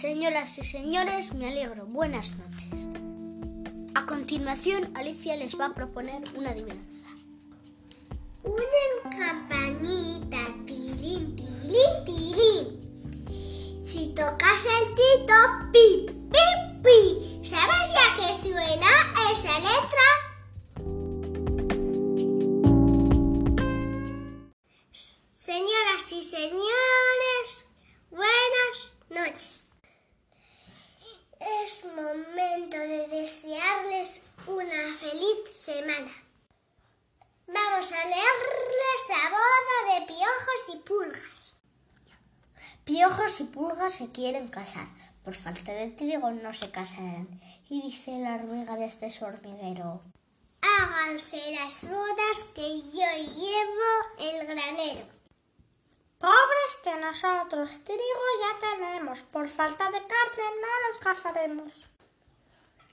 Señoras y señores, me alegro. Buenas noches. A continuación, Alicia les va a proponer una adivinanza. Una campanita, tirín, tirín, tirín. Si tocas el tito, pi, pi, pi. ¿Sabes ya que suena esa letra? Señoras y señores, buenas noches. Es momento de desearles una feliz semana. Vamos a leerles la boda de piojos y pulgas. Piojos y pulgas se quieren casar. Por falta de trigo no se casarán. Y dice la hormiga desde su hormiguero. Háganse las bodas que yo llevo el granero. Pobres de nosotros, trigo ya tenemos, por falta de carne no nos casaremos.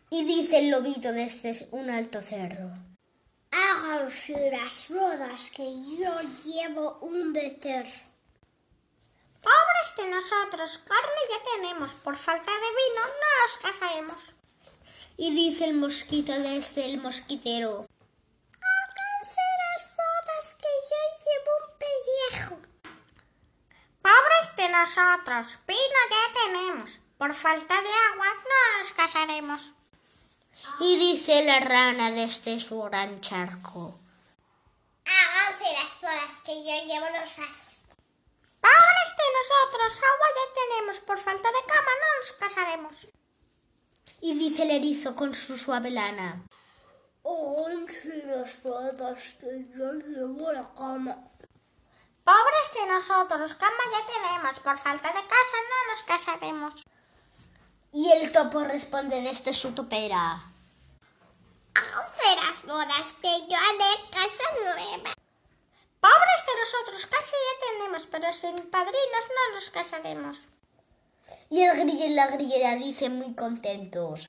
Y dice el lobito desde un alto cerro. Háganse las bodas que yo llevo un becerro. Pobres de nosotros, carne ya tenemos, por falta de vino no nos casaremos. Y dice el mosquito desde el mosquitero. Háganse las bodas que yo llevo un pellejo. Pobres de nosotros, vino ya tenemos, por falta de agua no nos casaremos. Y dice la rana desde su gran charco. Háganse las bodas que yo llevo los vasos. Pobres de nosotros, agua ya tenemos, por falta de cama no nos casaremos. Y dice el erizo con su suave lana. Háganse las bodas que yo llevo la cama. Pobres de nosotros, cama ya tenemos, por falta de casa no nos casaremos. Y el topo responde desde su topera. Háganse las bodas que yo haré casa nueva. Pobres de nosotros, casa ya tenemos, pero sin padrinos no nos casaremos. Y el grillo y la grillera dicen muy contentos.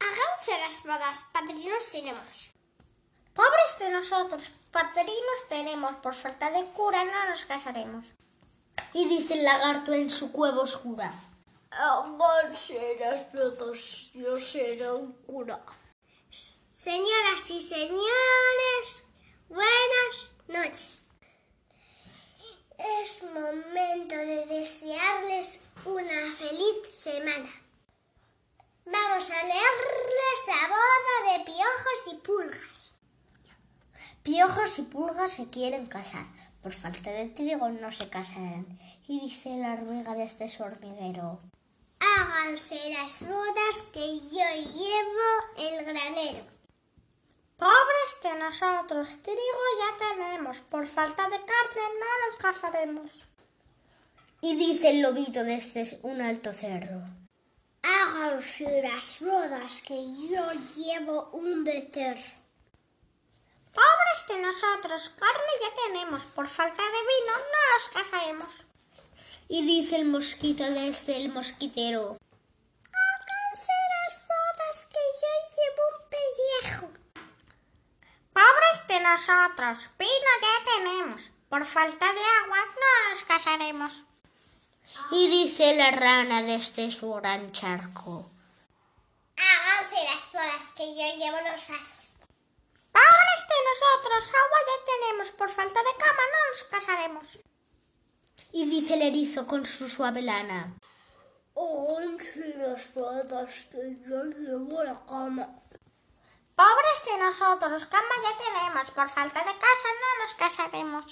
Háganse las bodas, padrinos tenemos. Pobres de nosotros, padrinos tenemos, por falta de cura no nos casaremos. Y dice el lagarto en su cueva oscura. Háganse las bodas, yo seré un cura. Señoras y señores, buenas noches. Es momento de desearles una feliz semana. Vamos a leerles la boda de piojos y pulgas. Piojos y pulgas se quieren casar. Por falta de trigo no se casarán. Y dice la hormiga desde su hormiguero. Háganse las bodas que yo llevo el granero. Pobres de nosotros, trigo ya tenemos, por falta de carne no nos casaremos. Y dice el lobito desde un alto cerro. Háganse las bodas que yo llevo un becerro. De nosotros, carne ya tenemos, por falta de vino no nos casaremos. Y dice el mosquito desde el mosquitero. Háganse las bodas que yo llevo un pellejo. Pobres de nosotros, vino ya tenemos, por falta de agua no nos casaremos. Y dice la rana desde su gran charco. Háganse las bodas que yo llevo los vasos. Pobres de nosotros, agua ya tenemos, por falta de cama no nos casaremos. Y dice el erizo con su suave lana. Háganse las bodas que yo llevo la cama. Pobres de nosotros, cama ya tenemos, por falta de casa no nos casaremos.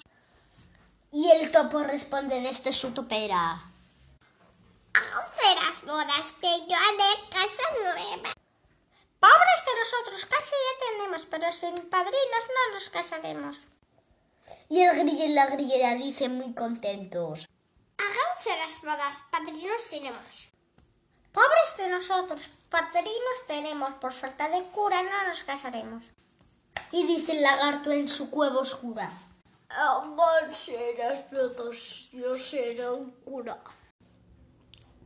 Y el topo responde desde su topera. Háganse las bodas que yo haré casa nueva. Pobres de nosotros, casa ya tenemos, pero sin padrinos no nos casaremos. Y el grillo y la grillera dicen muy contentos. Háganse las bodas, padrinos tenemos. Pobres de nosotros, padrinos tenemos, por falta de cura no nos casaremos. Y dice el lagarto en su cueva oscura. Háganse las bodas, yo seré un cura.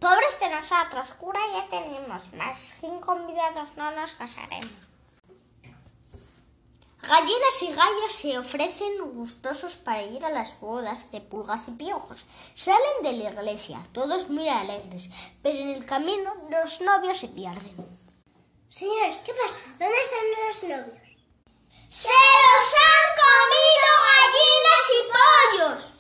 Pobres de nosotros, cura ya tenemos, más cinco convidados no nos casaremos. Gallinas y gallos se ofrecen gustosos para ir a las bodas de pulgas y piojos. Salen de la iglesia, todos muy alegres, pero en el camino los novios se pierden. Señores, ¿qué pasa? ¿Dónde están los novios? ¡Se los han comido gallinas y pollos!